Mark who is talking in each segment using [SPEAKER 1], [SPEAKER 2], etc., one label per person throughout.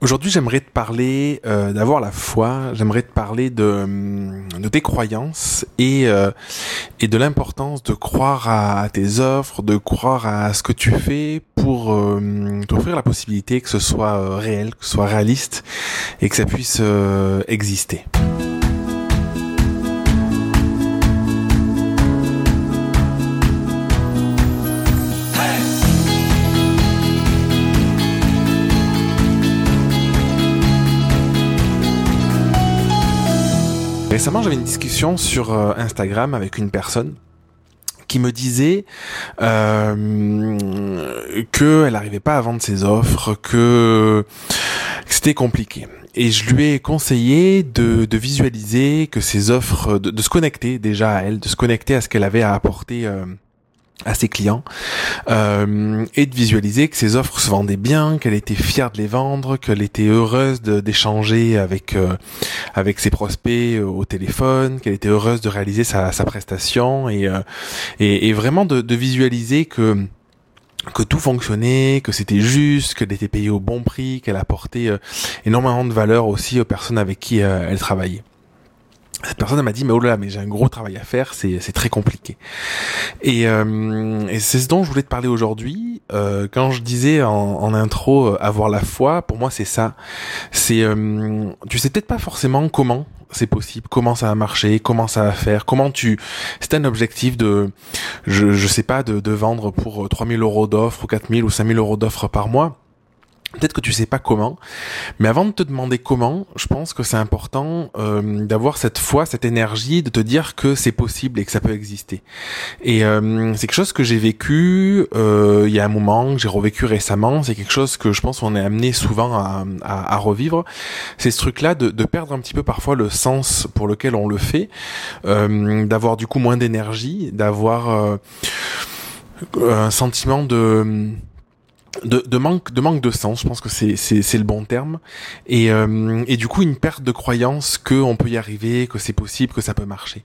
[SPEAKER 1] Aujourd'hui, j'aimerais te parler euh, d'avoir la foi, j'aimerais te parler de, hum, de tes croyances et, euh, et de l'importance de croire à, tes offres, de croire à ce que tu fais pour euh, t'offrir la possibilité que ce soit euh, réel, que ce soit réaliste et que ça puisse exister. Récemment, j'avais une discussion sur euh, Instagram avec une personne qui me disait euh, qu'elle n'arrivait pas à vendre ses offres, que, c'était compliqué. Et je lui ai conseillé de, de visualiser que ses offres, de, se connecter déjà à elle, de se connecter à ce qu'elle avait à apporter. Euh, à ses clients euh, et de visualiser que ses offres se vendaient bien, qu'elle était fière de les vendre, qu'elle était heureuse d'échanger avec euh, avec ses prospects euh, au téléphone, qu'elle était heureuse de réaliser sa, sa prestation et, euh, et, vraiment de, de visualiser que que tout fonctionnait, que c'était juste, qu'elle était payée au bon prix, qu'elle apportait énormément de valeur aussi aux personnes avec qui elle travaillait cette personne m'a dit mais oh là mais j'ai un gros travail à faire c'est c'est très compliqué. Et, euh, et c'est ce dont je voulais te parler aujourd'hui. Euh, quand je disais en, en, intro euh, avoir la foi pour moi c'est ça. C'est euh, tu sais peut-être pas forcément comment c'est possible, comment ça va marcher, comment ça va faire, comment tu... C'est un objectif de, je, je sais pas, de, de vendre pour 3000 euros d'offres ou 4000 ou 5000 euros d'offres par mois. Peut-être que tu sais pas comment, mais avant de te demander comment, je pense que c'est important euh, d'avoir cette foi, cette énergie, de te dire que c'est possible et que ça peut exister. Et euh, c'est quelque chose que j'ai vécu euh, il y a un moment, que j'ai revécu récemment. C'est quelque chose que je pense qu'on est amené souvent à, à, à revivre. C'est ce truc-là de, de, perdre un petit peu parfois le sens pour lequel on le fait, euh, d'avoir du coup moins d'énergie, d'avoir euh, un sentiment de de, de, manque de manque de sens je pense que c'est c'est le bon terme. Et euh, et du coup une perte de croyance que on peut y arriver que c'est possible que ça peut marcher.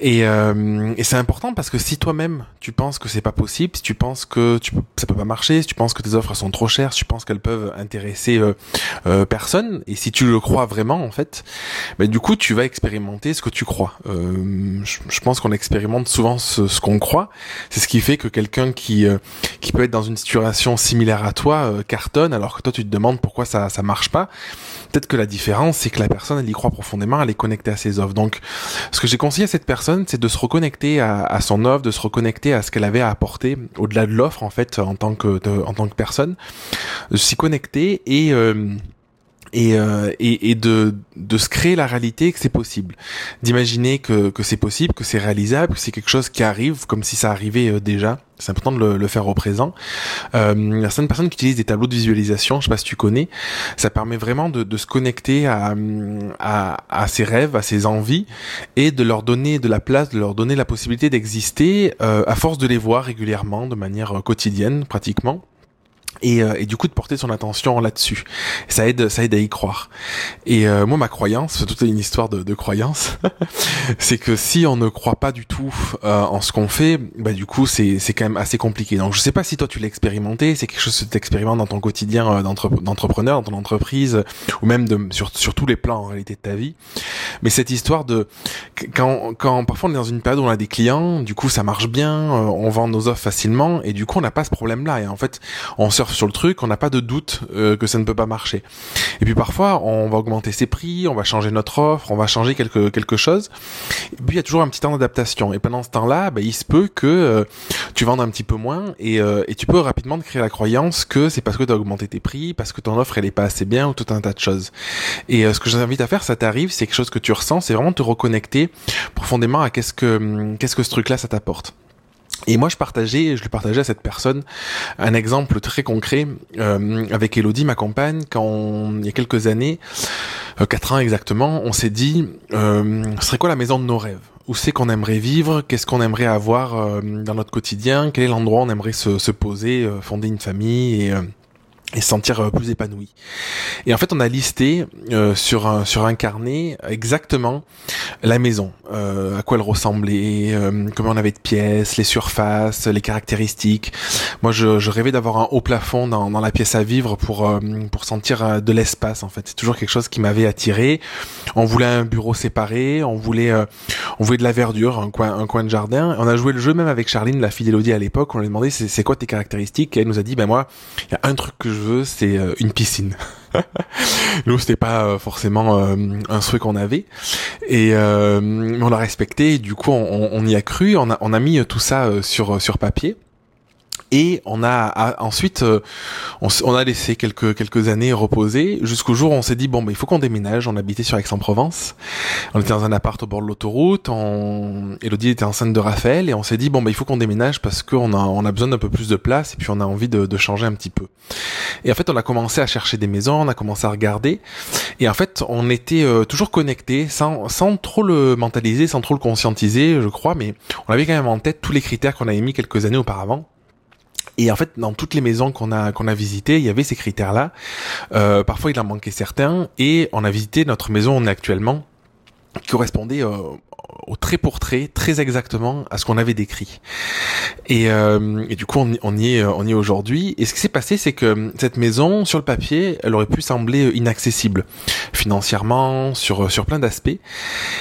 [SPEAKER 1] Et euh, et c'est important parce que si toi-même tu penses que c'est pas possible si tu penses que tu ça peut pas marcher si tu penses que tes offres sont trop chères si tu penses qu'elles peuvent intéresser euh, euh personne et si tu le crois vraiment en fait ben du coup tu vas expérimenter ce que tu crois. Euh, je, je, pense qu'on expérimente souvent ce, ce qu'on croit. C'est ce qui fait que quelqu'un qui qui peut être dans une situation similaire à toi euh, cartonne alors que toi tu te demandes pourquoi ça ça marche pas. Peut-être que la différence c'est que la personne elle y croit profondément, elle est connectée à ses offres. Donc ce que j'ai conseillé à cette personne c'est de se reconnecter à, à, son offre, de se reconnecter à ce qu'elle avait à apporter au-delà de l'offre en fait en tant que en tant que personne, de s'y connecter et euh, et, euh, et, et, de, de se créer la réalité que c'est possible, d'imaginer que, que c'est possible, que c'est réalisable, que c'est quelque chose qui arrive comme si ça arrivait euh, déjà. C'est important de le, le, faire au présent. Euh, il y a certaines personnes qui utilisent des tableaux de visualisation, je sais pas si tu connais, ça permet vraiment de, de se connecter à, à, à, ses rêves, à ses envies, et de leur donner de la place, de leur donner la possibilité d'exister euh, à force de les voir régulièrement, de manière euh, quotidienne pratiquement et, euh, et, du coup de porter son attention là-dessus. Ça aide, ça aide à y croire. Et euh, moi, ma croyance, c'est toute une histoire de, de croyance, c'est que si on ne croit pas du tout euh, en ce qu'on fait, bah du coup c'est c'est quand même assez compliqué. Donc je sais pas si toi tu l'as expérimenté, c'est quelque chose que tu expérimentes dans ton quotidien euh, d'entrepreneur, dans ton entreprise, ou même de sur sur tous les plans en réalité de ta vie. Mais cette histoire de quand quand parfois on est dans une période où on a des clients, du coup ça marche bien, euh, on vend nos offres facilement, et du coup on n'a pas ce problème-là. Et en fait on se sur le truc, on n'a pas de doute euh, que ça ne peut pas marcher. Et puis parfois, on va augmenter ses prix, on va changer notre offre, on va changer quelque quelque chose. Et puis il y a toujours un petit temps d'adaptation. Et pendant ce temps-là, bah, il se peut que euh, tu vendes un petit peu moins et, euh, et tu peux rapidement te créer la croyance que c'est parce que tu as augmenté tes prix, parce que ton offre elle est pas assez bien ou tout un tas de choses. Et ce que j'invite à faire, ça t'arrive, c'est quelque chose que tu ressens, c'est vraiment te reconnecter profondément à qu'est-ce que qu'est-ce que ce truc-là ça t'apporte. Et moi, je partageais, je lui partageais à cette personne. Un exemple très concret euh, avec Elodie, ma compagne, quand il y a quelques années, euh, quatre ans exactement, on s'est dit, euh, ce serait quoi la maison de nos rêves? Où c'est qu'on aimerait vivre? Qu'est-ce qu'on aimerait avoir euh, dans notre quotidien? Quel est l'endroit où on aimerait se, se poser, fonder une famille et et se sentir euh, plus épanoui. Et en fait, on a listé euh, sur un sur un carnet exactement la maison, euh, à quoi elle ressemblait, euh, combien on avait de pièces, les surfaces, les caractéristiques. Moi, je, je rêvais d'avoir un haut plafond dans, dans la pièce à vivre pour euh, pour sentir de l'espace. En fait, c'est toujours quelque chose qui m'avait attiré. On voulait un bureau séparé, on voulait on voulait de la verdure, un coin un coin de jardin. On a joué le jeu même avec Charline, la fille d'Elodie à l'époque. On lui a demandé c'est quoi tes caractéristiques? Et elle nous a dit ben moi, il y a un truc que je veux, c'est euh, une piscine. Nous, c'était pas euh, forcément euh, un souhait qu'on avait, et on l'a respecté. du coup, on, on, y a cru. On a, on a mis tout ça sur sur papier. Et on a, ensuite, euh, on, a laissé quelques quelques années reposer jusqu'au jour où on s'est dit bon, bah, il faut qu'on déménage. On habitait sur Aix-en-Provence. On était dans un appart au bord de l'autoroute. On... Elodie était enceinte de Raphaël et on s'est dit bon, bah, il faut qu'on déménage parce qu'on a on a besoin d'un peu plus de place et puis on a envie de, de changer un petit peu. Et en fait, on a commencé à chercher des maisons, on a commencé à regarder. Et en fait, on était euh, toujours connectés, sans sans trop le mentaliser, sans trop le conscientiser, je crois, mais on avait quand même en tête tous les critères qu'on avait mis quelques années auparavant. Et en fait, dans toutes les maisons qu'on a qu'on a visitées, il y avait ces critères-là. Euh, parfois, il en manquait certains. Et on a visité notre maison on est actuellement, correspondait euh, au trait pour trait, très exactement à ce qu'on avait décrit. Et, euh, du coup, on, on y est, on y est aujourd'hui. Et ce qui s'est passé, c'est que cette maison, sur le papier, elle aurait pu sembler inaccessible financièrement, sur sur plein d'aspects.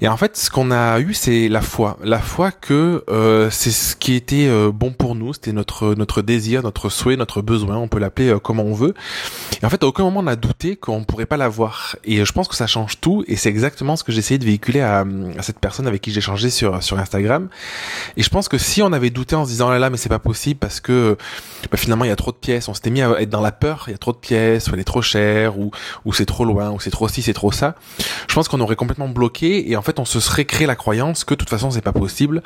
[SPEAKER 1] Et en fait, ce qu'on a eu, c'est la foi, la foi que euh, c'est ce qui était euh, bon pour nous, c'était notre notre désir, notre souhait, notre besoin, on peut l'appeler euh, comme on veut. Et en fait, à aucun moment on a douté qu'on pourrait pas l'avoir. Et je pense que ça change tout. Et c'est exactement ce que j'ai essayé de véhiculer à, à cette personne avec qui changé sur sur Instagram. Et je pense que si on avait douté en se disant oh là là mais c'est pas possible parce que bah, finalement il y a trop de pièces, on s'était mis à être dans la peur, il y a trop de pièces, ou elle est trop chère ou ou c'est trop loin ou c'est trop ci, c'est trop ça. Je pense qu'on aurait complètement bloqué et en fait on se serait créé la croyance que de toute façon c'est pas possible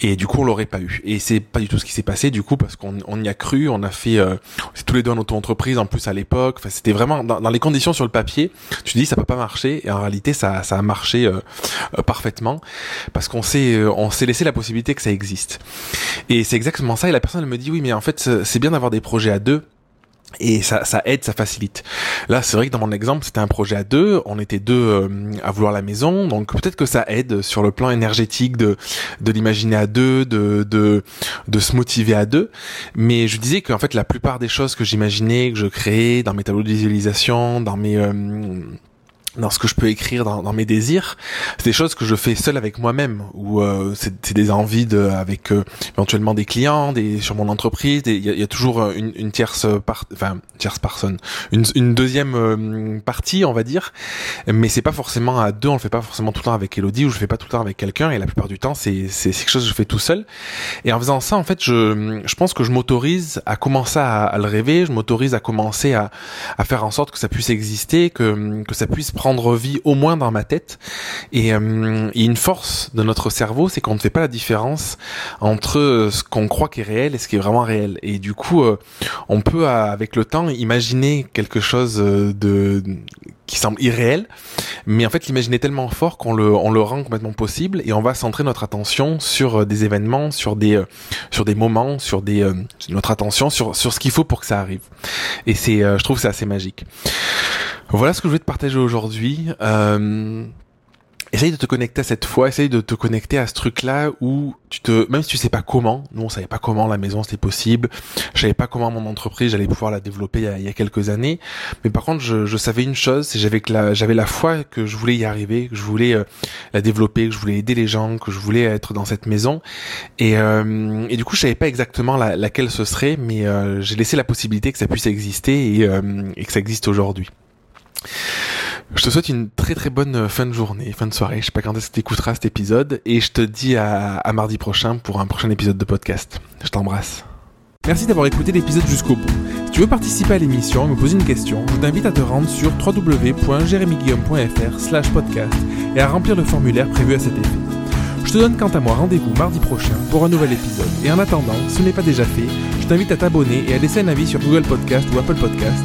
[SPEAKER 1] et du coup on l'aurait pas eu. Et c'est pas du tout ce qui s'est passé du coup parce qu'on on y a cru, on a fait euh, tous les deux en auto-entreprise en plus à l'époque. Enfin c'était vraiment dans, dans, les conditions sur le papier. Tu dis ça peut pas marcher et en réalité ça ça a marché euh, parfaitement parce qu'on s'est euh, on s'est laissé la possibilité que ça existe. Et c'est exactement ça. Et la personne elle me dit oui, mais en fait c'est bien d'avoir des projets à deux. Et ça, ça aide, ça facilite. Là, c'est vrai que dans mon exemple, c'était un projet à deux. On était deux euh, à vouloir la maison, donc peut-être que ça aide sur le plan énergétique de de l'imaginer à deux, de de de se motiver à deux. Mais je disais qu'en fait, la plupart des choses que j'imaginais, que je créais dans mes tableaux de visualisation, dans mes euh, dans ce que je peux écrire dans, dans mes désirs, c'est des choses que je fais seul avec moi-même, ou euh, c'est des envies de, avec euh, éventuellement des clients, des sur mon entreprise. Il y, y, a toujours euh, une, une tierce part, enfin tierce personne, une, une deuxième euh, partie, on va dire. Mais c'est pas forcément à deux, on le fait pas forcément tout le temps avec Elodie, ou je fais pas tout le temps avec quelqu'un. Et la plupart du temps, c'est c'est quelque chose que je fais tout seul. Et en faisant ça, en fait, je je pense que je m'autorise à commencer à, à, le rêver, je m'autorise à commencer à à faire en sorte que ça puisse exister, que que ça puisse prendre prendre vie au moins dans ma tête. Et, euh, une force de notre cerveau, c'est qu'on ne fait pas la différence entre ce qu'on croit qui est réel et ce qui est vraiment réel. Et du coup, euh, on peut avec le temps imaginer quelque chose de qui semble irréel, mais en fait l'imaginer tellement fort qu'on le on le rend complètement possible et on va centrer notre attention sur euh, des événements, sur des sur des moments, sur des notre attention sur sur ce qu'il faut pour que ça arrive. Et c'est je trouve c'est assez magique. Voilà ce que je voulais te partager aujourd'hui. Euh, essaye de te connecter à cette fois, essaye de te connecter à ce truc-là où tu te, même si tu sais pas comment, nous on savait pas comment la maison c'était possible, je savais pas comment mon entreprise j'allais pouvoir la développer il y, a, quelques années, mais par contre je, savais une chose, c'est j'avais la, j'avais la foi que je voulais y arriver, que je voulais euh, la développer, que je voulais aider les gens, que je voulais être dans cette maison, et, euh, du coup je savais pas exactement la, laquelle ce serait, mais euh, j'ai laissé la possibilité que ça puisse exister et, et que ça existe aujourd'hui. Je te souhaite une très très bonne fin de journée, fin de soirée. Je sais pas quand est-ce que tu écouteras cet épisode. Et je te dis à, mardi prochain pour un prochain épisode de podcast. Je t'embrasse. Merci d'avoir écouté l'épisode jusqu'au bout. Si tu veux participer à l'émission et me poser une question, je t'invite à te rendre sur www.jeremyguillaume.fr podcast et à remplir le formulaire prévu à cet effet. Je te donne quant à moi rendez-vous mardi prochain pour un nouvel épisode. Et en attendant, si ce n'est pas déjà fait, je t'invite à t'abonner et à laisser un avis sur Google Podcast ou Apple Podcast